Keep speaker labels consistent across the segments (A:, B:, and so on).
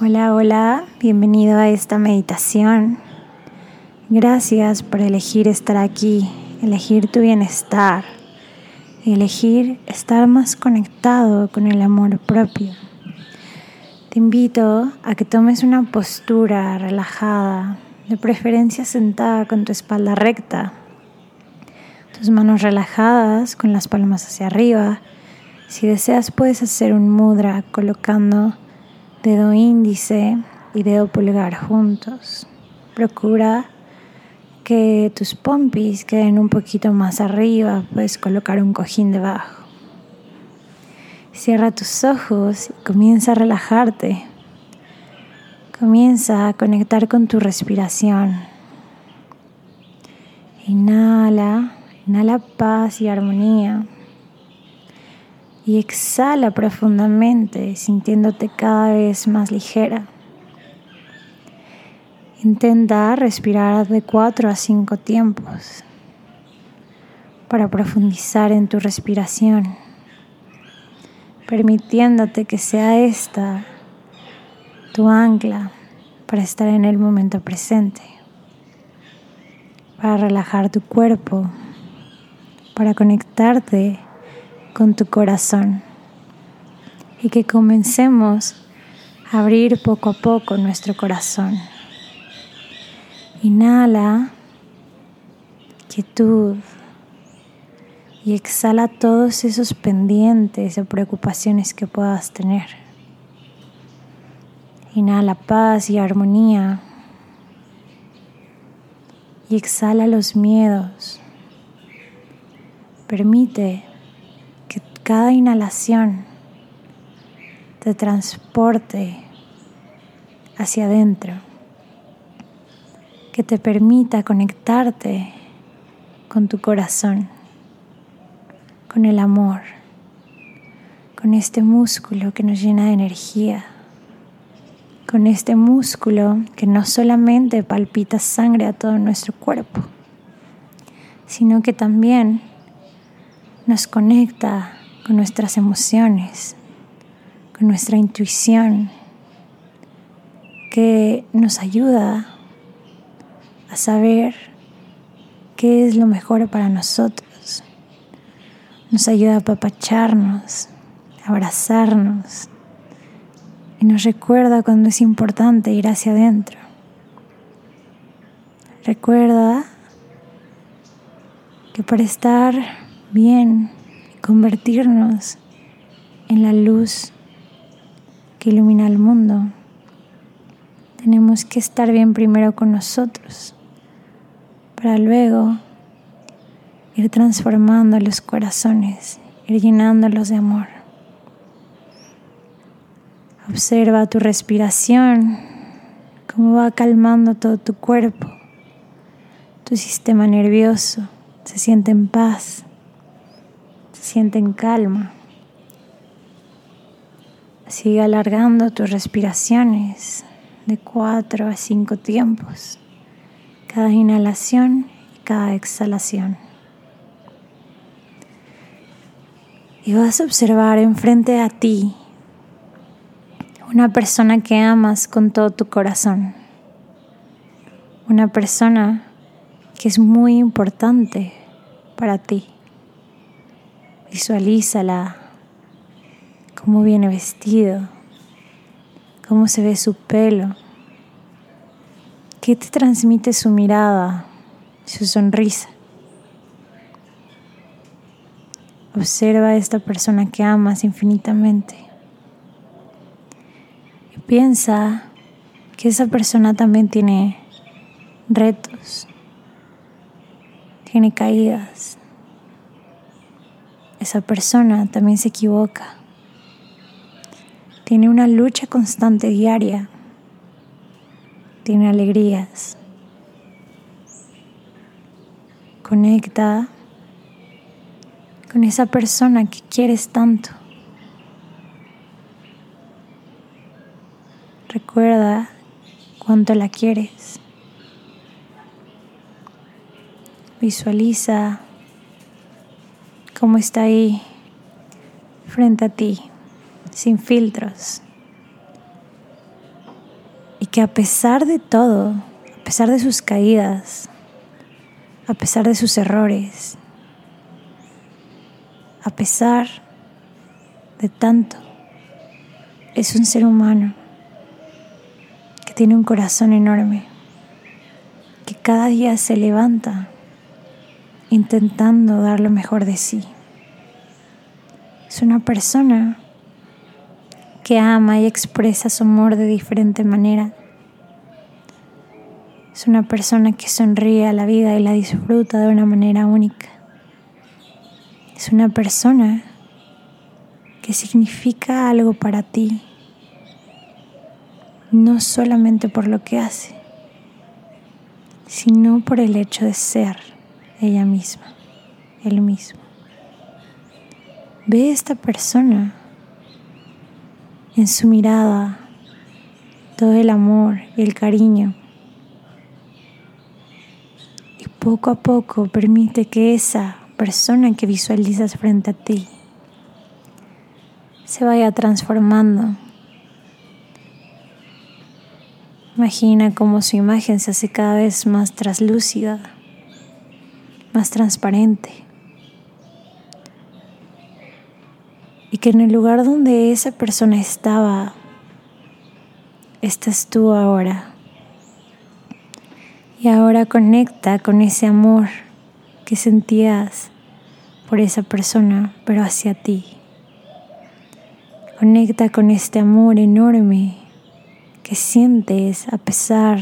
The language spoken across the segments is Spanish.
A: Hola, hola, bienvenido a esta meditación. Gracias por elegir estar aquí, elegir tu bienestar, elegir estar más conectado con el amor propio. Te invito a que tomes una postura relajada, de preferencia sentada con tu espalda recta, tus manos relajadas con las palmas hacia arriba. Si deseas puedes hacer un mudra colocando dedo índice y dedo pulgar juntos. Procura que tus pompis queden un poquito más arriba, puedes colocar un cojín debajo. Cierra tus ojos y comienza a relajarte. Comienza a conectar con tu respiración. Inhala, inhala paz y armonía y exhala profundamente sintiéndote cada vez más ligera. Intenta respirar de cuatro a cinco tiempos para profundizar en tu respiración, permitiéndote que sea esta tu ancla para estar en el momento presente, para relajar tu cuerpo, para conectarte con tu corazón y que comencemos a abrir poco a poco nuestro corazón. Inhala quietud y exhala todos esos pendientes o preocupaciones que puedas tener. Inhala paz y armonía y exhala los miedos. Permite cada inhalación te transporte hacia adentro, que te permita conectarte con tu corazón, con el amor, con este músculo que nos llena de energía, con este músculo que no solamente palpita sangre a todo nuestro cuerpo, sino que también nos conecta con nuestras emociones, con nuestra intuición, que nos ayuda a saber qué es lo mejor para nosotros. Nos ayuda a apapacharnos, a abrazarnos y nos recuerda cuando es importante ir hacia adentro. Recuerda que para estar bien convertirnos en la luz que ilumina el mundo. Tenemos que estar bien primero con nosotros para luego ir transformando los corazones, ir llenándolos de amor. Observa tu respiración, cómo va calmando todo tu cuerpo. Tu sistema nervioso se siente en paz siente en calma. Sigue alargando tus respiraciones de cuatro a cinco tiempos, cada inhalación y cada exhalación. Y vas a observar enfrente a ti una persona que amas con todo tu corazón, una persona que es muy importante para ti. Visualízala, cómo viene vestido, cómo se ve su pelo, qué te transmite su mirada, su sonrisa. Observa a esta persona que amas infinitamente y piensa que esa persona también tiene retos, tiene caídas, esa persona también se equivoca. Tiene una lucha constante diaria. Tiene alegrías. Conecta con esa persona que quieres tanto. Recuerda cuánto la quieres. Visualiza cómo está ahí frente a ti, sin filtros. que a pesar de todo, a pesar de sus caídas, a pesar de sus errores, a pesar de tanto, es un ser humano que tiene un corazón enorme, que cada día se levanta intentando dar lo mejor de sí. Es una persona que ama y expresa su amor de diferente manera. Es una persona que sonríe a la vida y la disfruta de una manera única. Es una persona que significa algo para ti, no solamente por lo que hace, sino por el hecho de ser ella misma, él mismo. Ve esta persona en su mirada todo el amor y el cariño. Y poco a poco permite que esa persona que visualizas frente a ti se vaya transformando. Imagina cómo su imagen se hace cada vez más traslúcida, más transparente. Y que en el lugar donde esa persona estaba, estás tú ahora. Y ahora conecta con ese amor que sentías por esa persona, pero hacia ti. Conecta con este amor enorme que sientes a pesar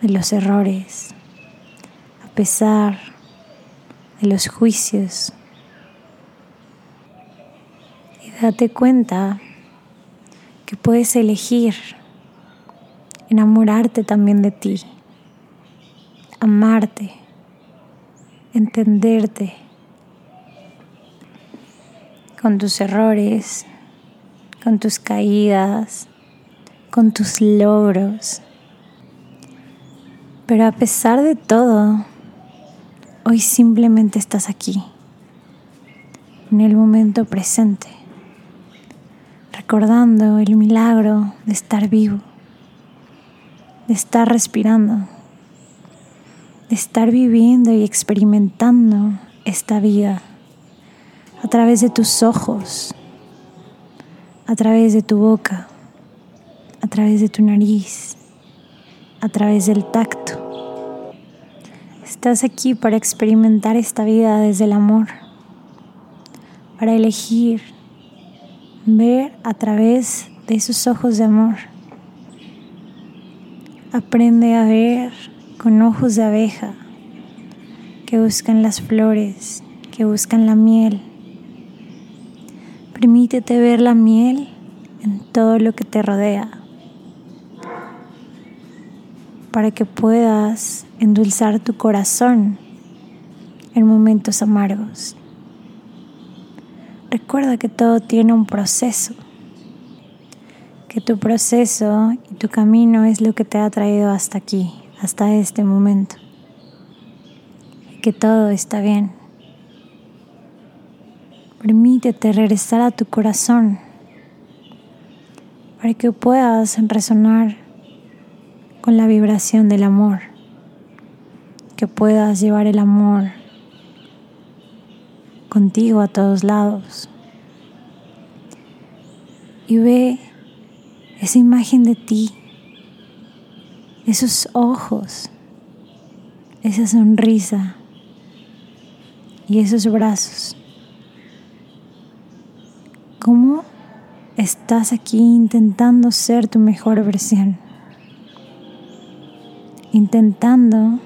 A: de los errores, pesar de los juicios Date cuenta que puedes elegir enamorarte también de ti, amarte, entenderte con tus errores, con tus caídas, con tus logros. Pero a pesar de todo, hoy simplemente estás aquí, en el momento presente recordando el milagro de estar vivo, de estar respirando, de estar viviendo y experimentando esta vida a través de tus ojos, a través de tu boca, a través de tu nariz, a través del tacto. Estás aquí para experimentar esta vida desde el amor, para elegir ver a través de esos ojos de amor. Aprende a ver con ojos de abeja que buscan las flores, que buscan la miel. Permítete ver la miel en todo lo que te rodea para que puedas endulzar tu corazón en momentos amargos. Recuerda que todo tiene un proceso, que tu proceso y tu camino es lo que te ha traído hasta aquí, hasta este momento, y que todo está bien. Permítete regresar a tu corazón para que puedas resonar con la vibración del amor, que puedas llevar el amor contigo a todos lados. Y ve esa imagen de ti, esos ojos, esa sonrisa y esos brazos. ¿Cómo estás aquí intentando ser tu mejor versión? Intentando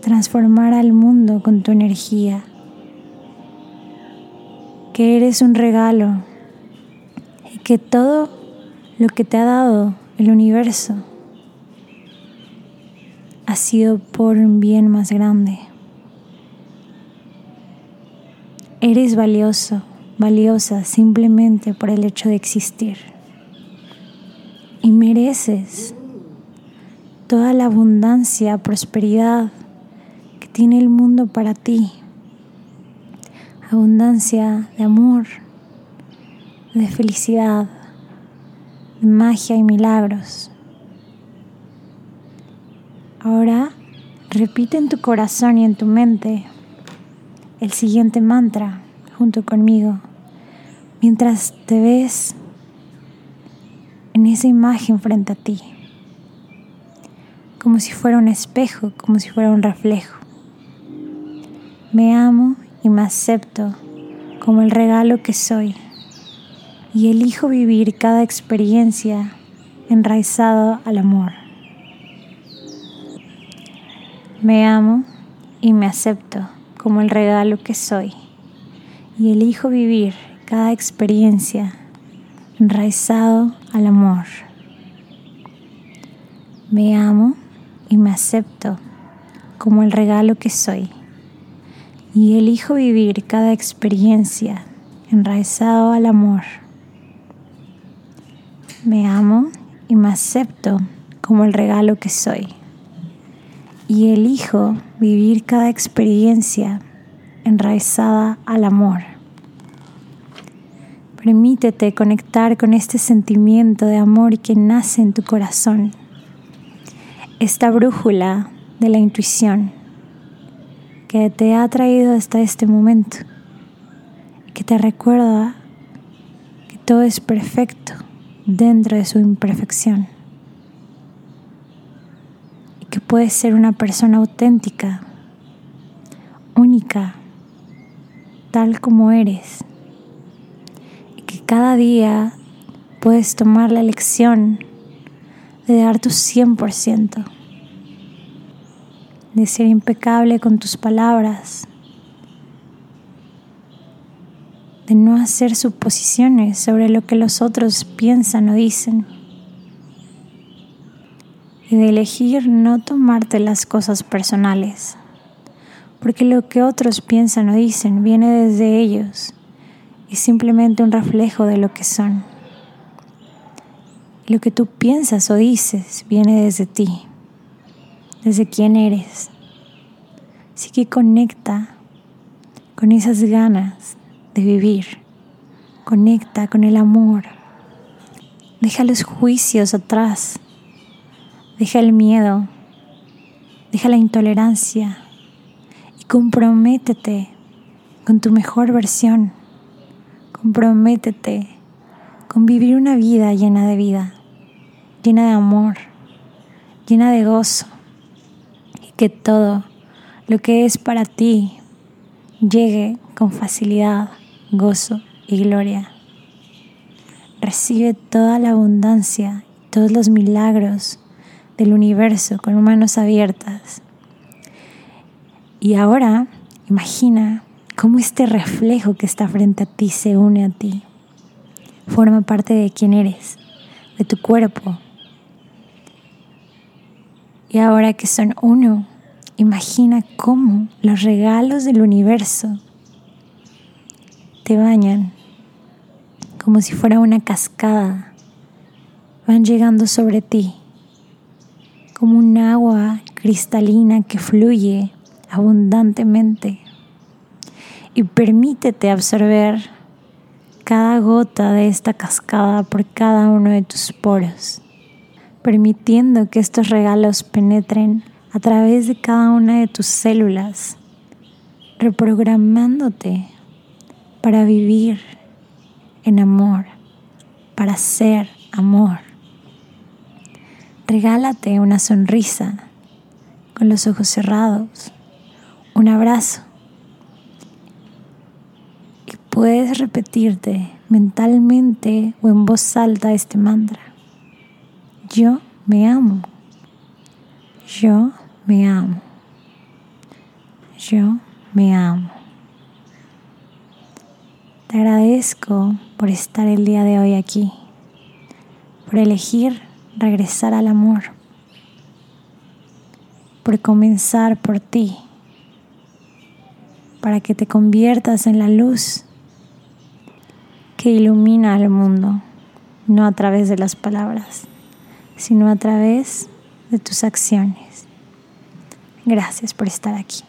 A: transformar al mundo con tu energía que eres un regalo y que todo lo que te ha dado el universo ha sido por un bien más grande. Eres valioso, valiosa simplemente por el hecho de existir. Y mereces toda la abundancia, prosperidad que tiene el mundo para ti. Abundancia de amor, de felicidad, de magia y milagros. Ahora repite en tu corazón y en tu mente el siguiente mantra junto conmigo. Mientras te ves en esa imagen frente a ti, como si fuera un espejo, como si fuera un reflejo. Me amo y me acepto como el regalo que soy y elijo vivir cada experiencia enraizado al amor. Me amo y me acepto como el regalo que soy y elijo vivir cada experiencia enraizado al amor. Me amo y me acepto como el regalo que soy y elijo vivir cada experiencia enraizado al amor. Me amo y me acepto como el regalo que soy y elijo vivir cada experiencia enraizada al amor. Permítete conectar con este sentimiento de amor que nace en tu corazón, esta brújula de la intuición que te ha traído hasta este momento, que te recuerda que todo es perfecto dentro de su imperfección y que puedes ser una persona auténtica, única, tal como eres cada día puedes tomar la elección de dar tu 100%, de ser impecable con tus palabras, de no hacer suposiciones sobre lo que los otros piensan o dicen y de elegir no tomarte las cosas personales, porque lo que otros piensan o dicen viene desde ellos es simplemente un reflejo de lo que son. Lo que tú piensas o dices viene desde ti, desde quién eres. Así que conecta con esas ganas de vivir. Conecta con el amor. Deja los juicios atrás. Deja el miedo. Deja la intolerancia. Y comprométete con tu mejor versión Comprométete con vivir una vida llena de vida, llena de amor, llena de gozo y que todo lo que es para ti llegue con facilidad, gozo y gloria. Recibe toda la abundancia todos los milagros del universo con manos abiertas. Y ahora imagina cómo este reflejo que está frente a ti se une a ti. Forma parte de quién eres, de tu cuerpo. Y ahora que son uno, imagina cómo los regalos del universo te bañan como si fuera una cascada. Van llegando sobre ti como un agua cristalina que fluye abundantemente y permítete absorber cada gota de esta cascada por cada uno de tus poros, permitiendo que estos regalos penetren a través de cada una de tus células, reprogramándote para vivir en amor, para ser amor. Regálate una sonrisa con los ojos cerrados, un abrazo puedes repetirte mentalmente o en voz alta este mantra. Yo me amo. Yo me amo. Yo me amo. Te agradezco por estar el día de hoy aquí, por elegir regresar al amor, por comenzar por ti, para que te conviertas en la luz que ilumina al mundo, no a través de las palabras, sino a través de tus acciones. Gracias por estar aquí.